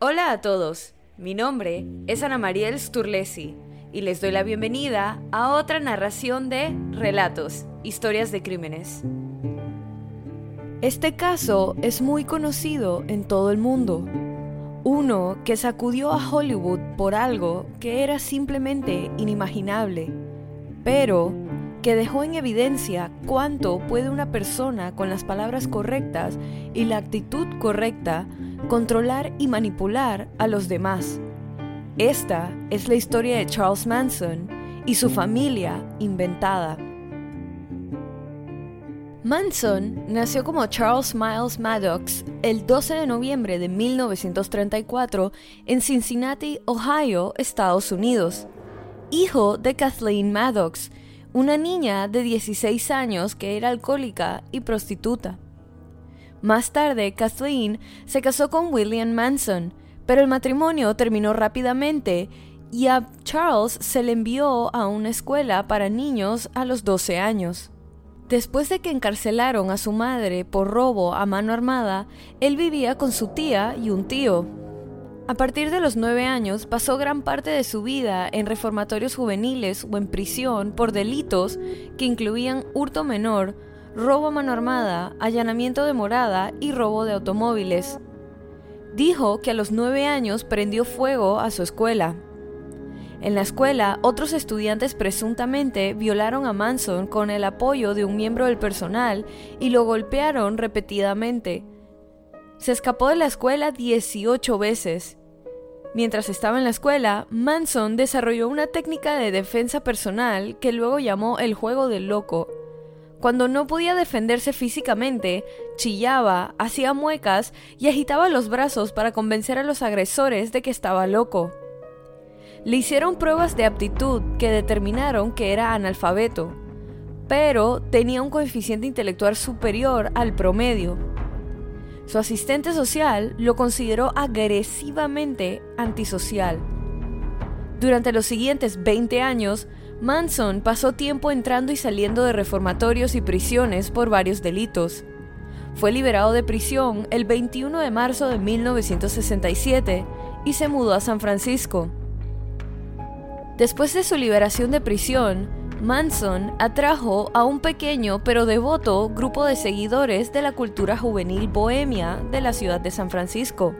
Hola a todos, mi nombre es Ana Mariel Sturlesi y les doy la bienvenida a otra narración de Relatos, Historias de Crímenes. Este caso es muy conocido en todo el mundo. Uno que sacudió a Hollywood por algo que era simplemente inimaginable, pero que dejó en evidencia cuánto puede una persona con las palabras correctas y la actitud correcta controlar y manipular a los demás. Esta es la historia de Charles Manson y su familia inventada. Manson nació como Charles Miles Maddox el 12 de noviembre de 1934 en Cincinnati, Ohio, Estados Unidos. Hijo de Kathleen Maddox, una niña de 16 años que era alcohólica y prostituta. Más tarde, Kathleen se casó con William Manson, pero el matrimonio terminó rápidamente y a Charles se le envió a una escuela para niños a los 12 años. Después de que encarcelaron a su madre por robo a mano armada, él vivía con su tía y un tío. A partir de los nueve años pasó gran parte de su vida en reformatorios juveniles o en prisión por delitos que incluían hurto menor, robo a mano armada, allanamiento de morada y robo de automóviles. Dijo que a los nueve años prendió fuego a su escuela. En la escuela, otros estudiantes presuntamente violaron a Manson con el apoyo de un miembro del personal y lo golpearon repetidamente. Se escapó de la escuela 18 veces. Mientras estaba en la escuela, Manson desarrolló una técnica de defensa personal que luego llamó el juego del loco. Cuando no podía defenderse físicamente, chillaba, hacía muecas y agitaba los brazos para convencer a los agresores de que estaba loco. Le hicieron pruebas de aptitud que determinaron que era analfabeto, pero tenía un coeficiente intelectual superior al promedio. Su asistente social lo consideró agresivamente antisocial. Durante los siguientes 20 años, Manson pasó tiempo entrando y saliendo de reformatorios y prisiones por varios delitos. Fue liberado de prisión el 21 de marzo de 1967 y se mudó a San Francisco. Después de su liberación de prisión, Manson atrajo a un pequeño pero devoto grupo de seguidores de la cultura juvenil bohemia de la ciudad de San Francisco.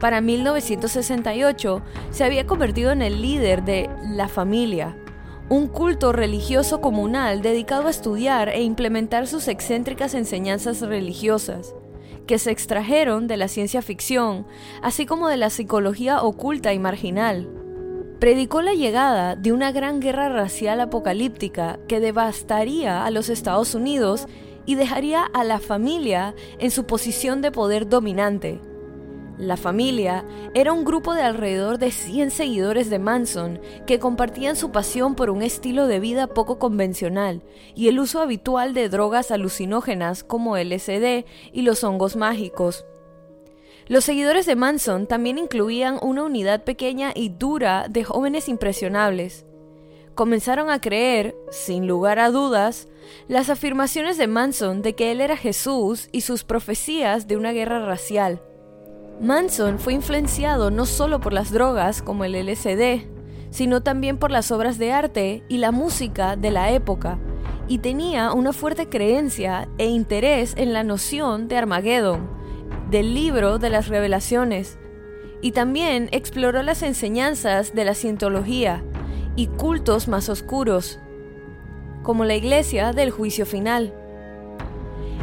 Para 1968 se había convertido en el líder de La Familia, un culto religioso comunal dedicado a estudiar e implementar sus excéntricas enseñanzas religiosas, que se extrajeron de la ciencia ficción, así como de la psicología oculta y marginal predicó la llegada de una gran guerra racial apocalíptica que devastaría a los Estados Unidos y dejaría a la familia en su posición de poder dominante. La familia era un grupo de alrededor de 100 seguidores de Manson que compartían su pasión por un estilo de vida poco convencional y el uso habitual de drogas alucinógenas como LSD y los hongos mágicos. Los seguidores de Manson también incluían una unidad pequeña y dura de jóvenes impresionables. Comenzaron a creer, sin lugar a dudas, las afirmaciones de Manson de que él era Jesús y sus profecías de una guerra racial. Manson fue influenciado no solo por las drogas como el LSD, sino también por las obras de arte y la música de la época, y tenía una fuerte creencia e interés en la noción de Armageddon, del libro de las revelaciones y también exploró las enseñanzas de la cientología y cultos más oscuros, como la iglesia del juicio final.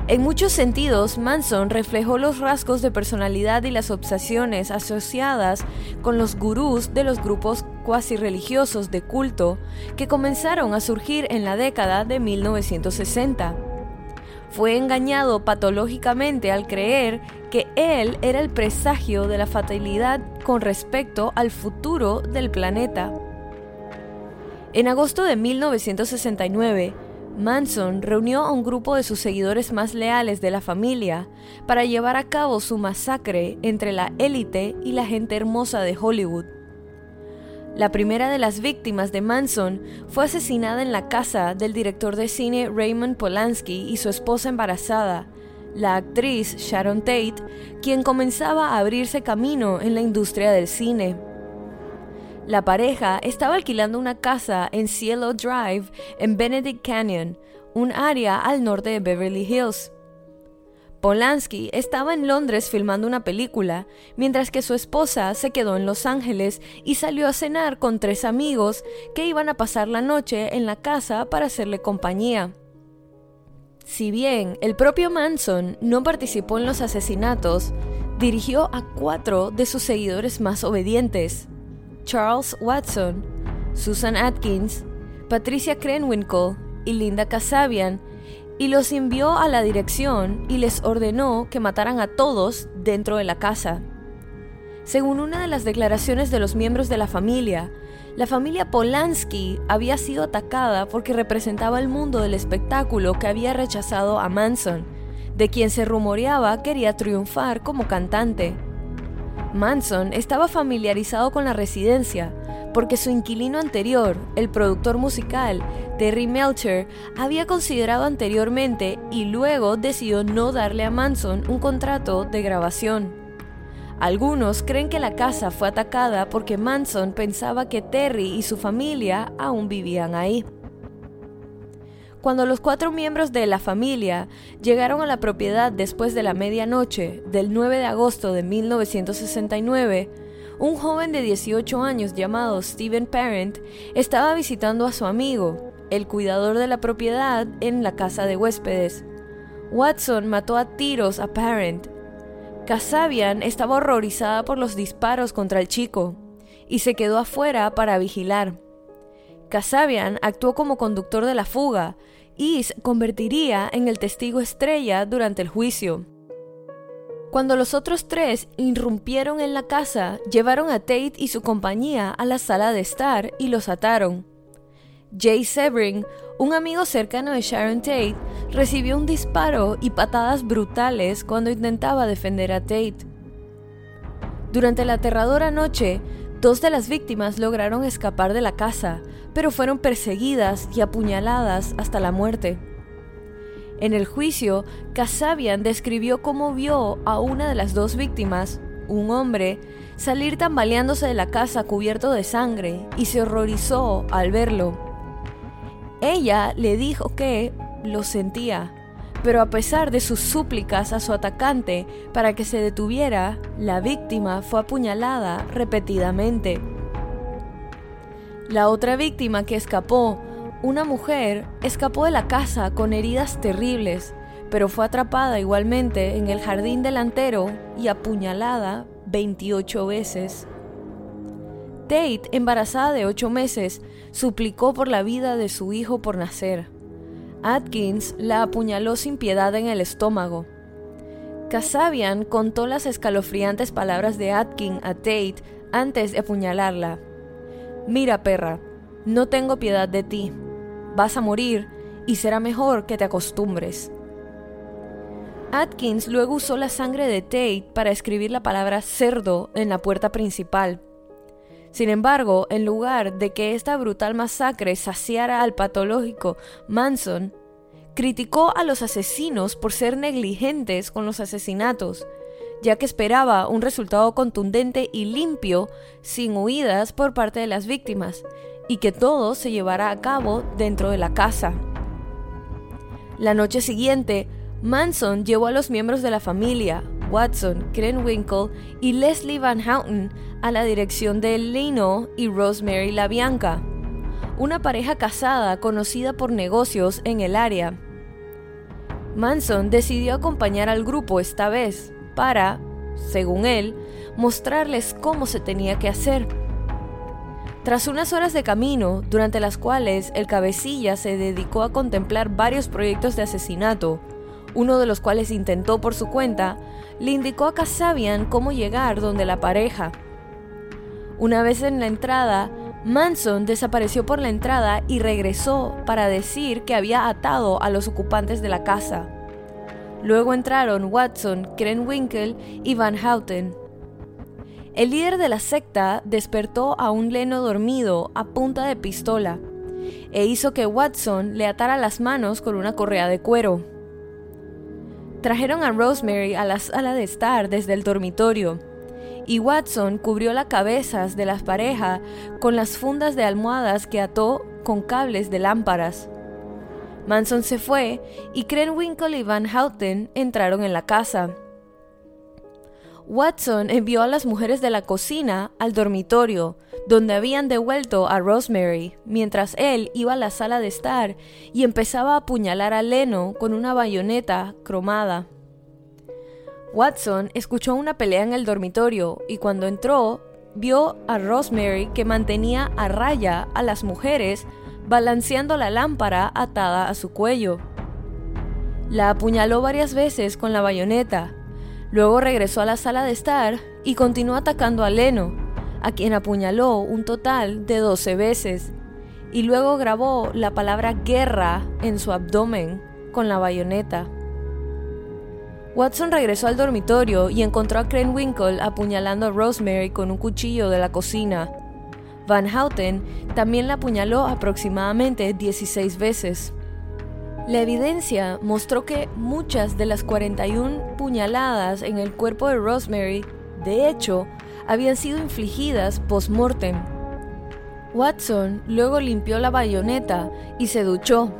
En muchos sentidos, Manson reflejó los rasgos de personalidad y las obsesiones asociadas con los gurús de los grupos cuasi religiosos de culto que comenzaron a surgir en la década de 1960 fue engañado patológicamente al creer que él era el presagio de la fatalidad con respecto al futuro del planeta. En agosto de 1969, Manson reunió a un grupo de sus seguidores más leales de la familia para llevar a cabo su masacre entre la élite y la gente hermosa de Hollywood. La primera de las víctimas de Manson fue asesinada en la casa del director de cine Raymond Polanski y su esposa embarazada, la actriz Sharon Tate, quien comenzaba a abrirse camino en la industria del cine. La pareja estaba alquilando una casa en Cielo Drive en Benedict Canyon, un área al norte de Beverly Hills. Polanski estaba en Londres filmando una película, mientras que su esposa se quedó en Los Ángeles y salió a cenar con tres amigos que iban a pasar la noche en la casa para hacerle compañía. Si bien el propio Manson no participó en los asesinatos, dirigió a cuatro de sus seguidores más obedientes, Charles Watson, Susan Atkins, Patricia Krenwinkel y Linda Kasabian, y los envió a la dirección y les ordenó que mataran a todos dentro de la casa. Según una de las declaraciones de los miembros de la familia, la familia Polanski había sido atacada porque representaba el mundo del espectáculo que había rechazado a Manson, de quien se rumoreaba quería triunfar como cantante. Manson estaba familiarizado con la residencia, porque su inquilino anterior, el productor musical Terry Melcher, había considerado anteriormente y luego decidió no darle a Manson un contrato de grabación. Algunos creen que la casa fue atacada porque Manson pensaba que Terry y su familia aún vivían ahí. Cuando los cuatro miembros de la familia llegaron a la propiedad después de la medianoche del 9 de agosto de 1969, un joven de 18 años llamado Steven Parent estaba visitando a su amigo, el cuidador de la propiedad, en la casa de huéspedes. Watson mató a tiros a Parent. Kasabian estaba horrorizada por los disparos contra el chico y se quedó afuera para vigilar. Kasabian actuó como conductor de la fuga y se convertiría en el testigo estrella durante el juicio. Cuando los otros tres irrumpieron en la casa, llevaron a Tate y su compañía a la sala de estar y los ataron. Jay Sebring, un amigo cercano de Sharon Tate, recibió un disparo y patadas brutales cuando intentaba defender a Tate. Durante la aterradora noche, dos de las víctimas lograron escapar de la casa, pero fueron perseguidas y apuñaladas hasta la muerte. En el juicio, Kasabian describió cómo vio a una de las dos víctimas, un hombre, salir tambaleándose de la casa cubierto de sangre y se horrorizó al verlo. Ella le dijo que lo sentía, pero a pesar de sus súplicas a su atacante para que se detuviera, la víctima fue apuñalada repetidamente. La otra víctima que escapó una mujer escapó de la casa con heridas terribles, pero fue atrapada igualmente en el jardín delantero y apuñalada 28 veces. Tate, embarazada de 8 meses, suplicó por la vida de su hijo por nacer. Atkins la apuñaló sin piedad en el estómago. Kasabian contó las escalofriantes palabras de Atkins a Tate antes de apuñalarla. Mira, perra, no tengo piedad de ti vas a morir y será mejor que te acostumbres. Atkins luego usó la sangre de Tate para escribir la palabra cerdo en la puerta principal. Sin embargo, en lugar de que esta brutal masacre saciara al patológico Manson, criticó a los asesinos por ser negligentes con los asesinatos, ya que esperaba un resultado contundente y limpio, sin huidas por parte de las víctimas, y que todo se llevara a cabo dentro de la casa. La noche siguiente, Manson llevó a los miembros de la familia, Watson, Krenwinkel y Leslie Van Houten, a la dirección de Leno y Rosemary LaBianca, una pareja casada conocida por negocios en el área. Manson decidió acompañar al grupo esta vez para, según él, mostrarles cómo se tenía que hacer. Tras unas horas de camino, durante las cuales el cabecilla se dedicó a contemplar varios proyectos de asesinato, uno de los cuales intentó por su cuenta, le indicó a Kasabian cómo llegar donde la pareja. Una vez en la entrada, Manson desapareció por la entrada y regresó para decir que había atado a los ocupantes de la casa. Luego entraron Watson, Krenwinkel y Van Houten. El líder de la secta despertó a un Leno dormido a punta de pistola e hizo que Watson le atara las manos con una correa de cuero. Trajeron a Rosemary a la sala de estar desde el dormitorio y Watson cubrió las cabezas de las parejas con las fundas de almohadas que ató con cables de lámparas. Manson se fue y Krenwinkel y Van Houten entraron en la casa. Watson envió a las mujeres de la cocina al dormitorio, donde habían devuelto a Rosemary, mientras él iba a la sala de estar y empezaba a apuñalar a Leno con una bayoneta cromada. Watson escuchó una pelea en el dormitorio y cuando entró vio a Rosemary que mantenía a raya a las mujeres balanceando la lámpara atada a su cuello. La apuñaló varias veces con la bayoneta, luego regresó a la sala de estar y continuó atacando a Leno, a quien apuñaló un total de 12 veces, y luego grabó la palabra guerra en su abdomen con la bayoneta. Watson regresó al dormitorio y encontró a Krenwinkel apuñalando a Rosemary con un cuchillo de la cocina. Van Houten también la apuñaló aproximadamente 16 veces. La evidencia mostró que muchas de las 41 puñaladas en el cuerpo de Rosemary, de hecho, habían sido infligidas post-mortem. Watson luego limpió la bayoneta y se duchó,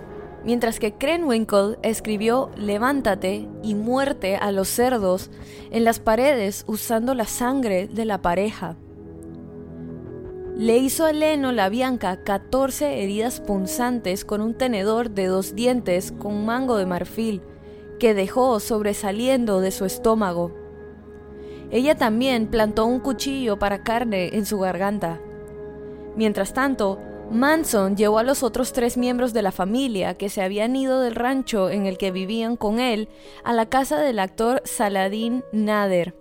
mientras que Krenwinkel escribió Levántate y muerte a los cerdos en las paredes usando la sangre de la pareja. Le hizo a Leno la Bianca 14 heridas punzantes con un tenedor de dos dientes con mango de marfil que dejó sobresaliendo de su estómago. Ella también plantó un cuchillo para carne en su garganta. Mientras tanto, Manson llevó a los otros tres miembros de la familia que se habían ido del rancho en el que vivían con él a la casa del actor Saladin Nader.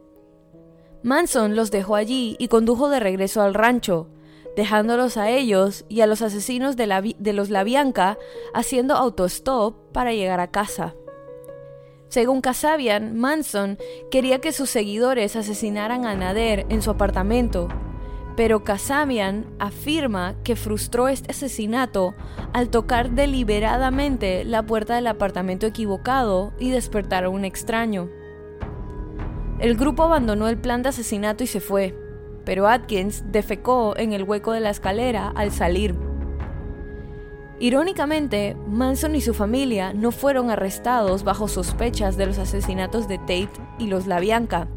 Manson los dejó allí y condujo de regreso al rancho, dejándolos a ellos y a los asesinos de, la, de los Labianca haciendo autostop para llegar a casa. Según Kasabian, Manson quería que sus seguidores asesinaran a Nader en su apartamento pero Kasabian afirma que frustró este asesinato al tocar deliberadamente la puerta del apartamento equivocado y despertar a un extraño. El grupo abandonó el plan de asesinato y se fue, pero Atkins defecó en el hueco de la escalera al salir. Irónicamente, Manson y su familia no fueron arrestados bajo sospechas de los asesinatos de Tate y los LaBianca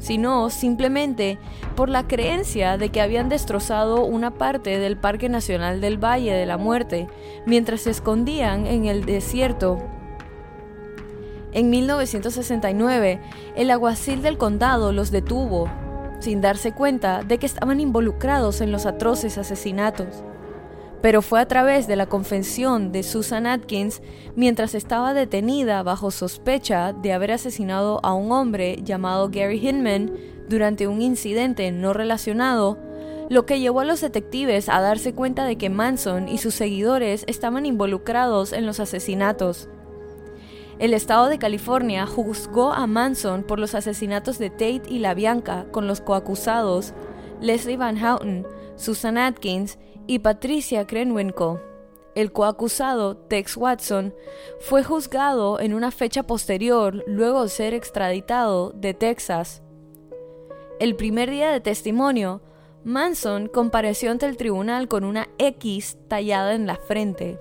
sino simplemente por la creencia de que habían destrozado una parte del Parque Nacional del Valle de la Muerte mientras se escondían en el desierto. En 1969, el aguacil del condado los detuvo, sin darse cuenta de que estaban involucrados en los atroces asesinatos pero fue a través de la confesión de Susan Atkins mientras estaba detenida bajo sospecha de haber asesinado a un hombre llamado Gary Hinman durante un incidente no relacionado, lo que llevó a los detectives a darse cuenta de que Manson y sus seguidores estaban involucrados en los asesinatos. El estado de California juzgó a Manson por los asesinatos de Tate y La Bianca con los coacusados Leslie Van Houten, Susan Atkins y Patricia Krenwinkel. El coacusado, Tex Watson, fue juzgado en una fecha posterior luego de ser extraditado de Texas. El primer día de testimonio, Manson compareció ante el tribunal con una X tallada en la frente.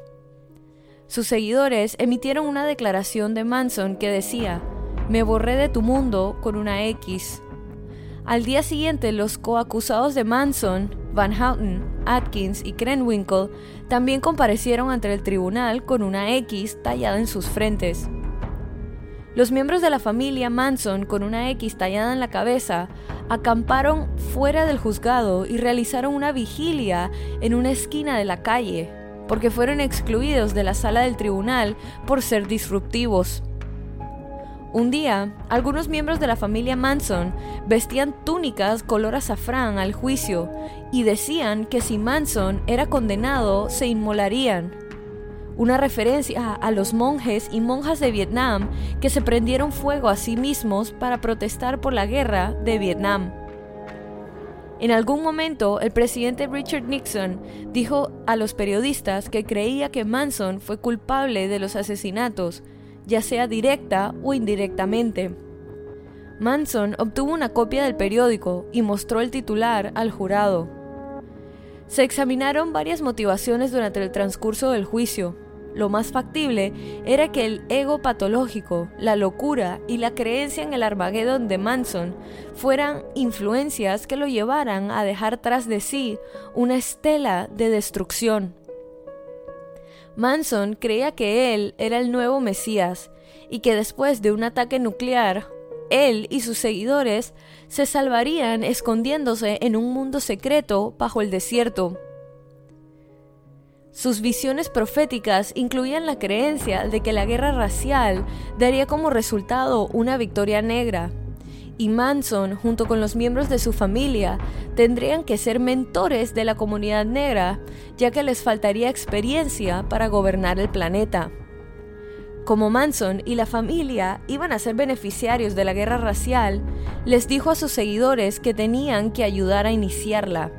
Sus seguidores emitieron una declaración de Manson que decía, me borré de tu mundo con una X. Al día siguiente, los coacusados de Manson, Van Houten, Atkins y Krenwinkel también comparecieron ante el tribunal con una X tallada en sus frentes. Los miembros de la familia Manson con una X tallada en la cabeza acamparon fuera del juzgado y realizaron una vigilia en una esquina de la calle, porque fueron excluidos de la sala del tribunal por ser disruptivos. Un día, algunos miembros de la familia Manson vestían túnicas color azafrán al juicio y decían que si Manson era condenado se inmolarían. Una referencia a los monjes y monjas de Vietnam que se prendieron fuego a sí mismos para protestar por la guerra de Vietnam. En algún momento, el presidente Richard Nixon dijo a los periodistas que creía que Manson fue culpable de los asesinatos ya sea directa o indirectamente. Manson obtuvo una copia del periódico y mostró el titular al jurado. Se examinaron varias motivaciones durante el transcurso del juicio, lo más factible era que el ego patológico, la locura y la creencia en el Armagedón de Manson fueran influencias que lo llevaran a dejar tras de sí una estela de destrucción. Manson creía que él era el nuevo Mesías y que después de un ataque nuclear, él y sus seguidores se salvarían escondiéndose en un mundo secreto bajo el desierto. Sus visiones proféticas incluían la creencia de que la guerra racial daría como resultado una victoria negra, y Manson, junto con los miembros de su familia, tendrían que ser mentores de la comunidad negra, ya que les faltaría experiencia para gobernar el planeta. Como Manson y la familia iban a ser beneficiarios de la guerra racial, les dijo a sus seguidores que tenían que ayudar a iniciarla.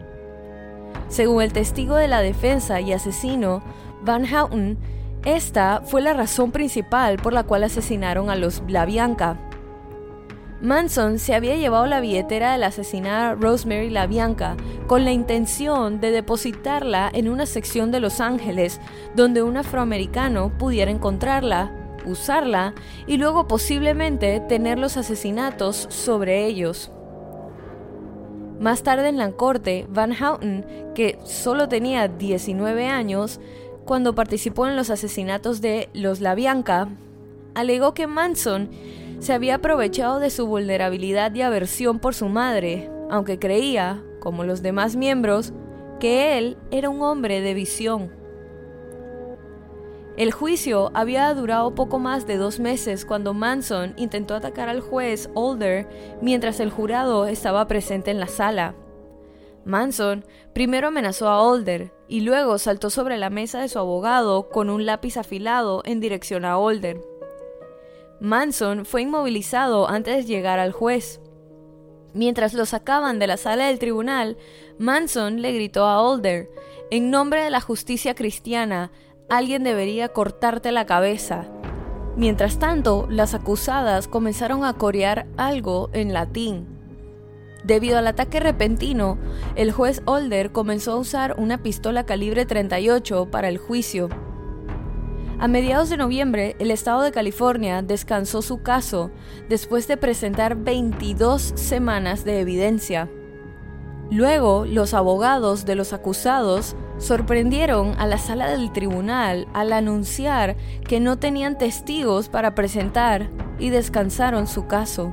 Según el testigo de la defensa y asesino, Van Houten, esta fue la razón principal por la cual asesinaron a los La Bianca. Manson se había llevado la billetera de la asesinada Rosemary La Bianca con la intención de depositarla en una sección de Los Ángeles donde un afroamericano pudiera encontrarla, usarla y luego posiblemente tener los asesinatos sobre ellos. Más tarde en la corte, Van Houten, que solo tenía 19 años, cuando participó en los asesinatos de los La Bianca, alegó que Manson se había aprovechado de su vulnerabilidad y aversión por su madre, aunque creía, como los demás miembros, que él era un hombre de visión. El juicio había durado poco más de dos meses cuando Manson intentó atacar al juez Older mientras el jurado estaba presente en la sala. Manson primero amenazó a Older y luego saltó sobre la mesa de su abogado con un lápiz afilado en dirección a Older. Manson fue inmovilizado antes de llegar al juez. Mientras lo sacaban de la sala del tribunal, Manson le gritó a Older, en nombre de la justicia cristiana, alguien debería cortarte la cabeza. Mientras tanto, las acusadas comenzaron a corear algo en latín. Debido al ataque repentino, el juez Older comenzó a usar una pistola calibre 38 para el juicio. A mediados de noviembre, el estado de California descansó su caso después de presentar 22 semanas de evidencia. Luego, los abogados de los acusados sorprendieron a la sala del tribunal al anunciar que no tenían testigos para presentar y descansaron su caso.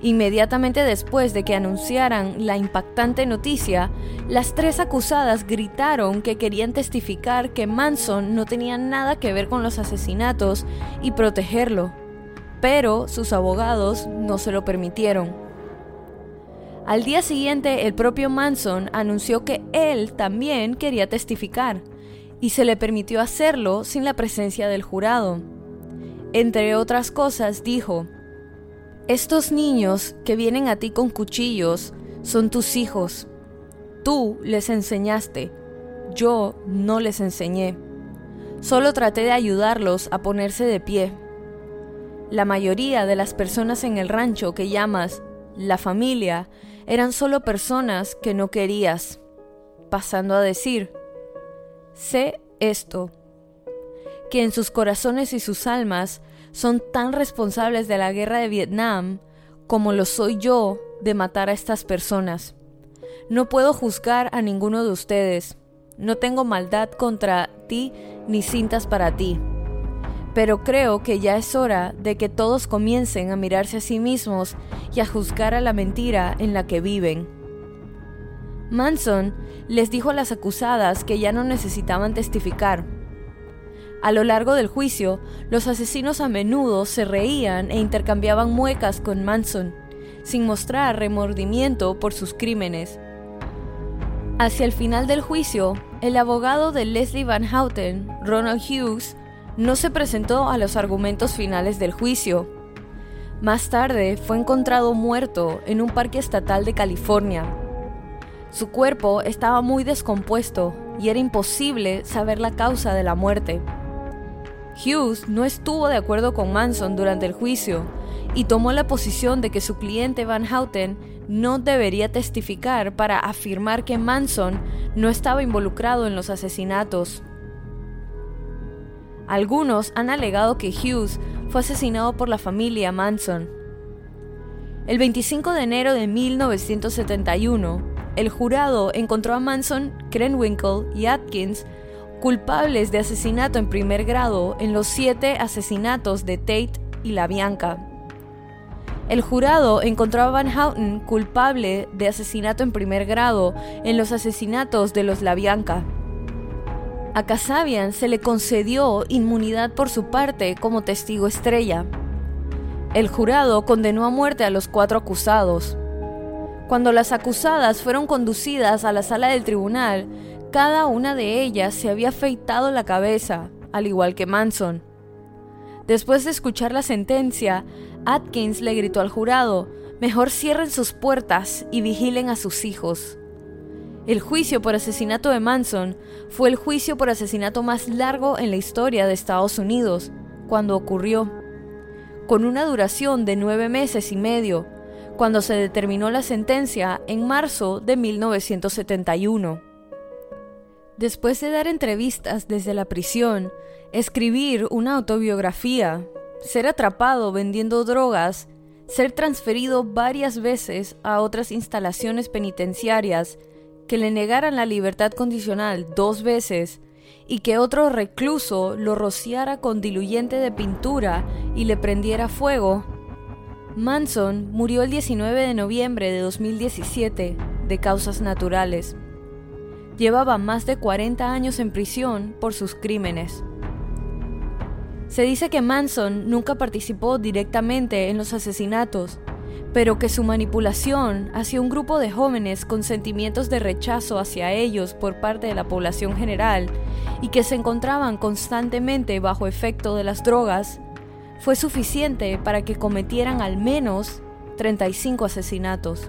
Inmediatamente después de que anunciaran la impactante noticia, las tres acusadas gritaron que querían testificar que Manson no tenía nada que ver con los asesinatos y protegerlo, pero sus abogados no se lo permitieron. Al día siguiente, el propio Manson anunció que él también quería testificar, y se le permitió hacerlo sin la presencia del jurado. Entre otras cosas, dijo, Estos niños que vienen a ti con cuchillos son tus hijos. Tú les enseñaste, yo no les enseñé. Solo traté de ayudarlos a ponerse de pie. La mayoría de las personas en el rancho que llamas la familia eran solo personas que no querías, pasando a decir, sé esto, que en sus corazones y sus almas son tan responsables de la guerra de Vietnam como lo soy yo de matar a estas personas. No puedo juzgar a ninguno de ustedes. No tengo maldad contra ti ni cintas para ti. Pero creo que ya es hora de que todos comiencen a mirarse a sí mismos y a juzgar a la mentira en la que viven. Manson les dijo a las acusadas que ya no necesitaban testificar. A lo largo del juicio, los asesinos a menudo se reían e intercambiaban muecas con Manson, sin mostrar remordimiento por sus crímenes. Hacia el final del juicio, el abogado de Leslie Van Houten, Ronald Hughes, no se presentó a los argumentos finales del juicio. Más tarde fue encontrado muerto en un parque estatal de California. Su cuerpo estaba muy descompuesto y era imposible saber la causa de la muerte. Hughes no estuvo de acuerdo con Manson durante el juicio y tomó la posición de que su cliente Van Houten no debería testificar para afirmar que Manson no estaba involucrado en los asesinatos. Algunos han alegado que Hughes fue asesinado por la familia Manson. El 25 de enero de 1971, el jurado encontró a Manson, Krenwinkel y Atkins culpables de asesinato en primer grado en los siete asesinatos de Tate y La Bianca. El jurado encontró a Van Houten culpable de asesinato en primer grado en los asesinatos de los La Bianca. A Kasabian se le concedió inmunidad por su parte como testigo estrella. El jurado condenó a muerte a los cuatro acusados. Cuando las acusadas fueron conducidas a la sala del tribunal, cada una de ellas se había afeitado la cabeza, al igual que Manson. Después de escuchar la sentencia, Atkins le gritó al jurado, mejor cierren sus puertas y vigilen a sus hijos. El juicio por asesinato de Manson fue el juicio por asesinato más largo en la historia de Estados Unidos, cuando ocurrió, con una duración de nueve meses y medio, cuando se determinó la sentencia en marzo de 1971. Después de dar entrevistas desde la prisión, escribir una autobiografía, ser atrapado vendiendo drogas, ser transferido varias veces a otras instalaciones penitenciarias que le negaran la libertad condicional dos veces y que otro recluso lo rociara con diluyente de pintura y le prendiera fuego, Manson murió el 19 de noviembre de 2017 de causas naturales. Llevaba más de 40 años en prisión por sus crímenes. Se dice que Manson nunca participó directamente en los asesinatos, pero que su manipulación hacia un grupo de jóvenes con sentimientos de rechazo hacia ellos por parte de la población general y que se encontraban constantemente bajo efecto de las drogas, fue suficiente para que cometieran al menos 35 asesinatos.